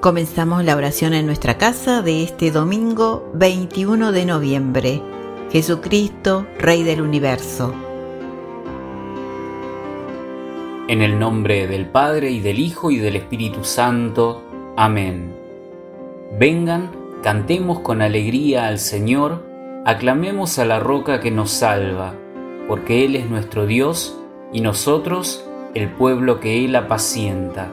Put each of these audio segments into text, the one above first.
Comenzamos la oración en nuestra casa de este domingo 21 de noviembre. Jesucristo, Rey del Universo. En el nombre del Padre y del Hijo y del Espíritu Santo. Amén. Vengan, cantemos con alegría al Señor, aclamemos a la roca que nos salva, porque Él es nuestro Dios y nosotros el pueblo que Él apacienta.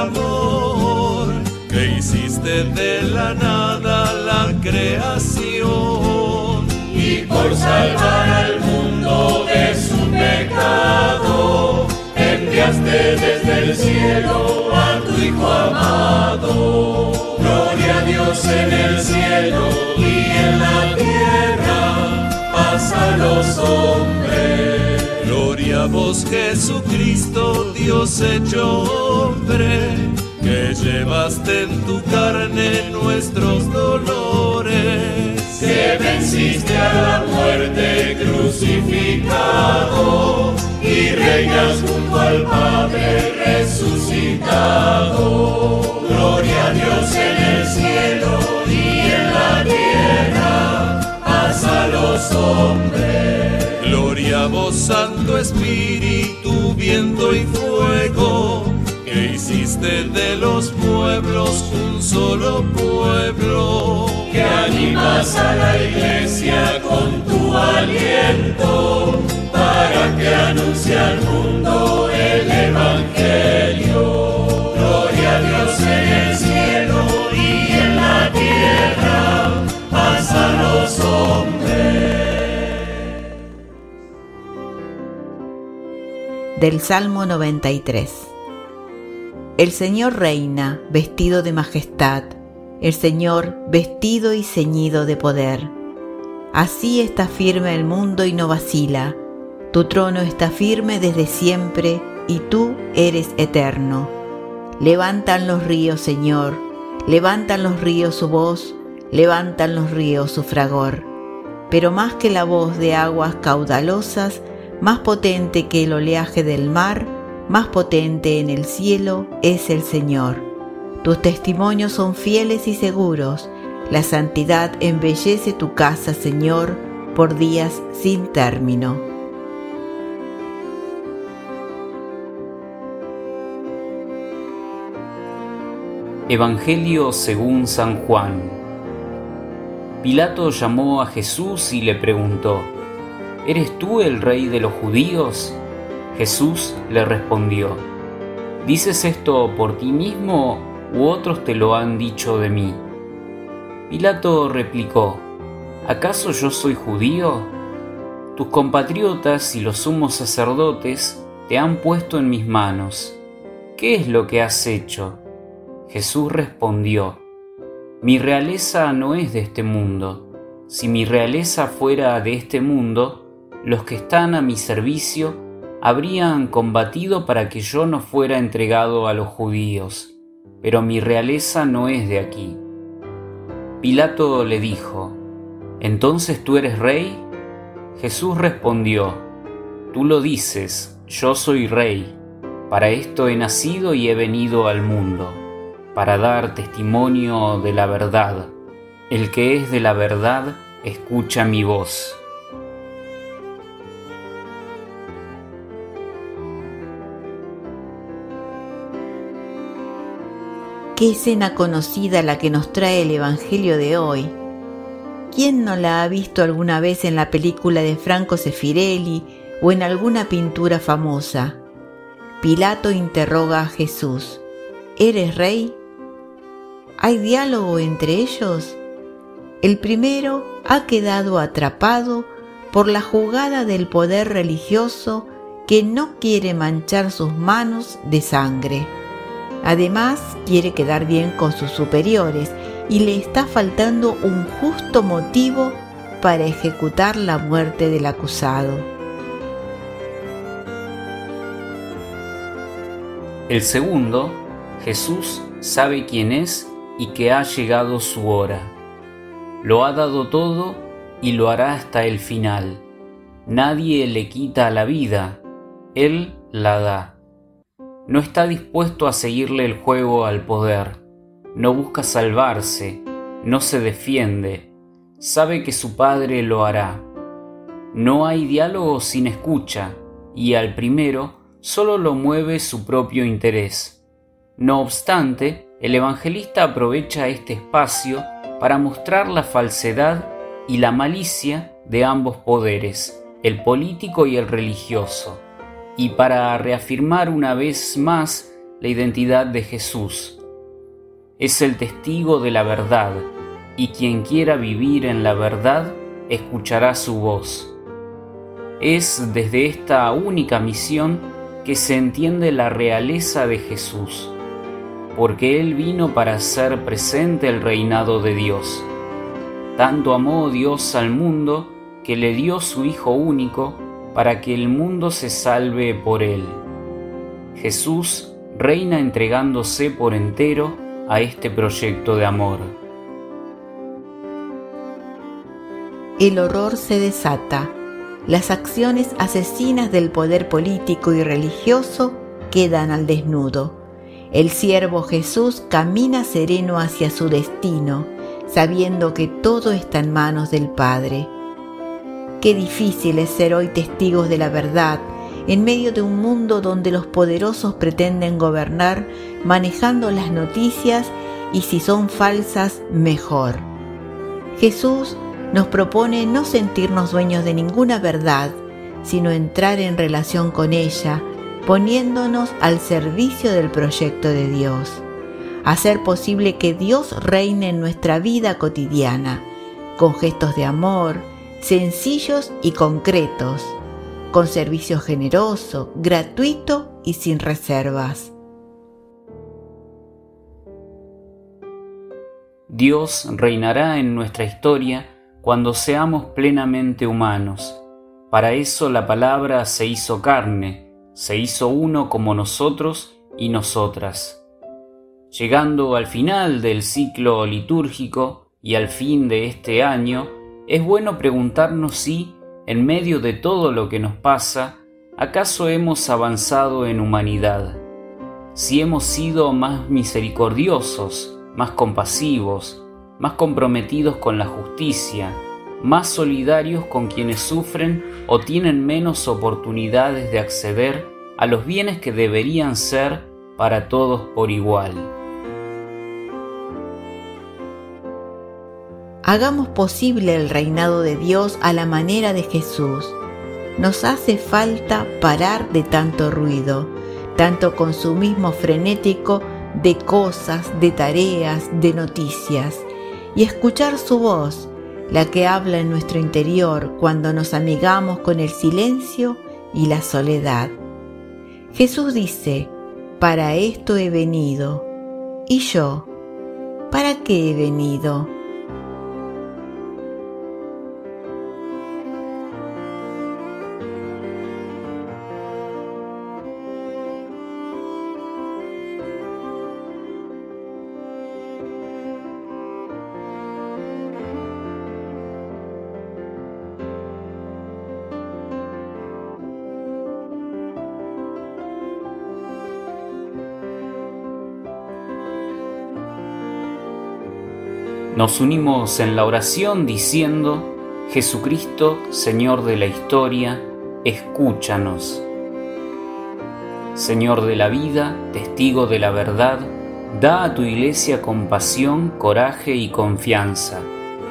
Amor, que hiciste de la nada la creación. Y por salvar al mundo de su pecado, enviaste desde el cielo a tu Hijo amado. Gloria a Dios en el cielo y en la tierra, paz a los hombres. A vos, Jesucristo, Dios hecho hombre, que llevaste en tu carne nuestros dolores. que venciste a la muerte crucificado y reinas junto al Padre resucitado. Gloria a Dios en el cielo y en la tierra, paz a los hombres. Gloria a vos, Santo Espíritu, viento y fuego, que hiciste de los pueblos un solo pueblo. que animas a la iglesia con tu aliento para que anuncie al mundo el evangelio. Gloria a Dios en el cielo y en la tierra, paz a los hombres. Del Salmo 93. El Señor reina, vestido de majestad, el Señor vestido y ceñido de poder. Así está firme el mundo y no vacila. Tu trono está firme desde siempre y tú eres eterno. Levantan los ríos, Señor, levantan los ríos su voz, levantan los ríos su fragor. Pero más que la voz de aguas caudalosas, más potente que el oleaje del mar, más potente en el cielo es el Señor. Tus testimonios son fieles y seguros. La santidad embellece tu casa, Señor, por días sin término. Evangelio según San Juan. Pilato llamó a Jesús y le preguntó, ¿Eres tú el rey de los judíos? Jesús le respondió, ¿dices esto por ti mismo u otros te lo han dicho de mí? Pilato replicó, ¿acaso yo soy judío? Tus compatriotas y los sumos sacerdotes te han puesto en mis manos. ¿Qué es lo que has hecho? Jesús respondió, Mi realeza no es de este mundo. Si mi realeza fuera de este mundo, los que están a mi servicio habrían combatido para que yo no fuera entregado a los judíos, pero mi realeza no es de aquí. Pilato le dijo, ¿Entonces tú eres rey? Jesús respondió, Tú lo dices, yo soy rey, para esto he nacido y he venido al mundo para dar testimonio de la verdad. El que es de la verdad, escucha mi voz. Qué escena conocida la que nos trae el Evangelio de hoy. ¿Quién no la ha visto alguna vez en la película de Franco Sefirelli o en alguna pintura famosa? Pilato interroga a Jesús, ¿eres rey? ¿Hay diálogo entre ellos? El primero ha quedado atrapado por la jugada del poder religioso que no quiere manchar sus manos de sangre. Además, quiere quedar bien con sus superiores y le está faltando un justo motivo para ejecutar la muerte del acusado. El segundo, Jesús sabe quién es y que ha llegado su hora. Lo ha dado todo y lo hará hasta el final. Nadie le quita la vida, Él la da. No está dispuesto a seguirle el juego al poder, no busca salvarse, no se defiende, sabe que su Padre lo hará. No hay diálogo sin escucha, y al primero solo lo mueve su propio interés. No obstante, el evangelista aprovecha este espacio para mostrar la falsedad y la malicia de ambos poderes, el político y el religioso, y para reafirmar una vez más la identidad de Jesús. Es el testigo de la verdad, y quien quiera vivir en la verdad escuchará su voz. Es desde esta única misión que se entiende la realeza de Jesús, porque Él vino para hacer presente el reinado de Dios tanto amó Dios al mundo que le dio su Hijo único para que el mundo se salve por él. Jesús reina entregándose por entero a este proyecto de amor. El horror se desata. Las acciones asesinas del poder político y religioso quedan al desnudo. El siervo Jesús camina sereno hacia su destino sabiendo que todo está en manos del Padre. Qué difícil es ser hoy testigos de la verdad en medio de un mundo donde los poderosos pretenden gobernar manejando las noticias y si son falsas, mejor. Jesús nos propone no sentirnos dueños de ninguna verdad, sino entrar en relación con ella, poniéndonos al servicio del proyecto de Dios hacer posible que Dios reine en nuestra vida cotidiana, con gestos de amor, sencillos y concretos, con servicio generoso, gratuito y sin reservas. Dios reinará en nuestra historia cuando seamos plenamente humanos. Para eso la palabra se hizo carne, se hizo uno como nosotros y nosotras. Llegando al final del ciclo litúrgico y al fin de este año, es bueno preguntarnos si, en medio de todo lo que nos pasa, ¿acaso hemos avanzado en humanidad? Si hemos sido más misericordiosos, más compasivos, más comprometidos con la justicia, más solidarios con quienes sufren o tienen menos oportunidades de acceder a los bienes que deberían ser para todos por igual. Hagamos posible el reinado de Dios a la manera de Jesús. Nos hace falta parar de tanto ruido, tanto consumismo frenético de cosas, de tareas, de noticias, y escuchar su voz, la que habla en nuestro interior cuando nos amigamos con el silencio y la soledad. Jesús dice, para esto he venido. ¿Y yo? ¿Para qué he venido? Nos unimos en la oración diciendo, Jesucristo, Señor de la historia, escúchanos. Señor de la vida, testigo de la verdad, Da a tu iglesia compasión, coraje y confianza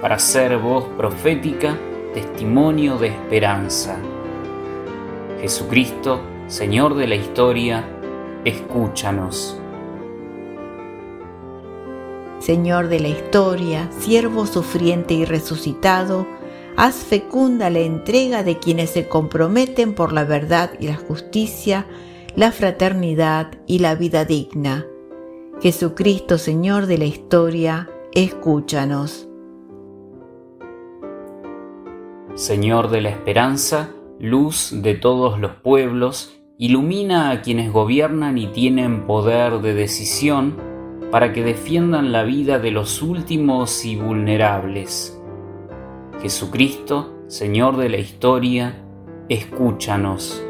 para ser voz profética, testimonio de esperanza. Jesucristo, Señor de la historia, escúchanos. Señor de la historia, siervo sufriente y resucitado, haz fecunda la entrega de quienes se comprometen por la verdad y la justicia, la fraternidad y la vida digna. Jesucristo, Señor de la historia, escúchanos. Señor de la esperanza, luz de todos los pueblos, ilumina a quienes gobiernan y tienen poder de decisión para que defiendan la vida de los últimos y vulnerables. Jesucristo, Señor de la historia, escúchanos.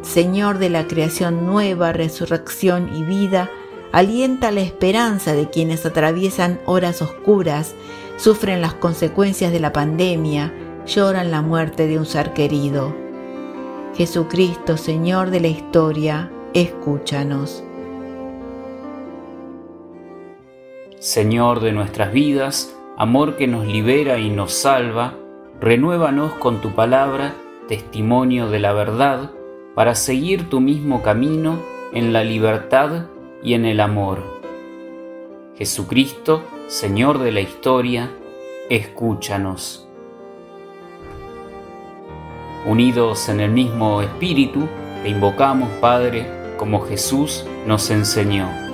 Señor de la creación nueva, resurrección y vida, alienta la esperanza de quienes atraviesan horas oscuras, sufren las consecuencias de la pandemia, lloran la muerte de un ser querido. Jesucristo, Señor de la historia, escúchanos. Señor de nuestras vidas, amor que nos libera y nos salva, renuévanos con tu palabra, testimonio de la verdad, para seguir tu mismo camino en la libertad y en el amor. Jesucristo, Señor de la historia, escúchanos. Unidos en el mismo Espíritu, te invocamos, Padre, como Jesús nos enseñó.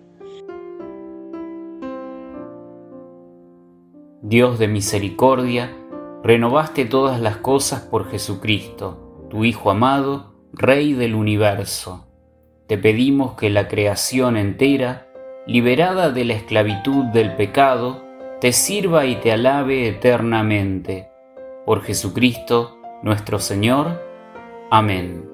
Dios de misericordia, renovaste todas las cosas por Jesucristo, tu Hijo amado, Rey del universo. Te pedimos que la creación entera, liberada de la esclavitud del pecado, te sirva y te alabe eternamente. Por Jesucristo, nuestro Señor. Amén.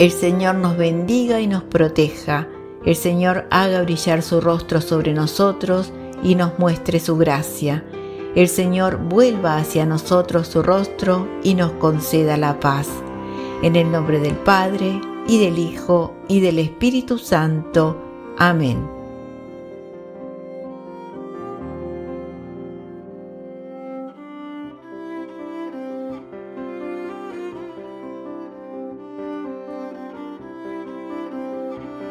El Señor nos bendiga y nos proteja. El Señor haga brillar su rostro sobre nosotros y nos muestre su gracia. El Señor vuelva hacia nosotros su rostro y nos conceda la paz. En el nombre del Padre, y del Hijo, y del Espíritu Santo. Amén.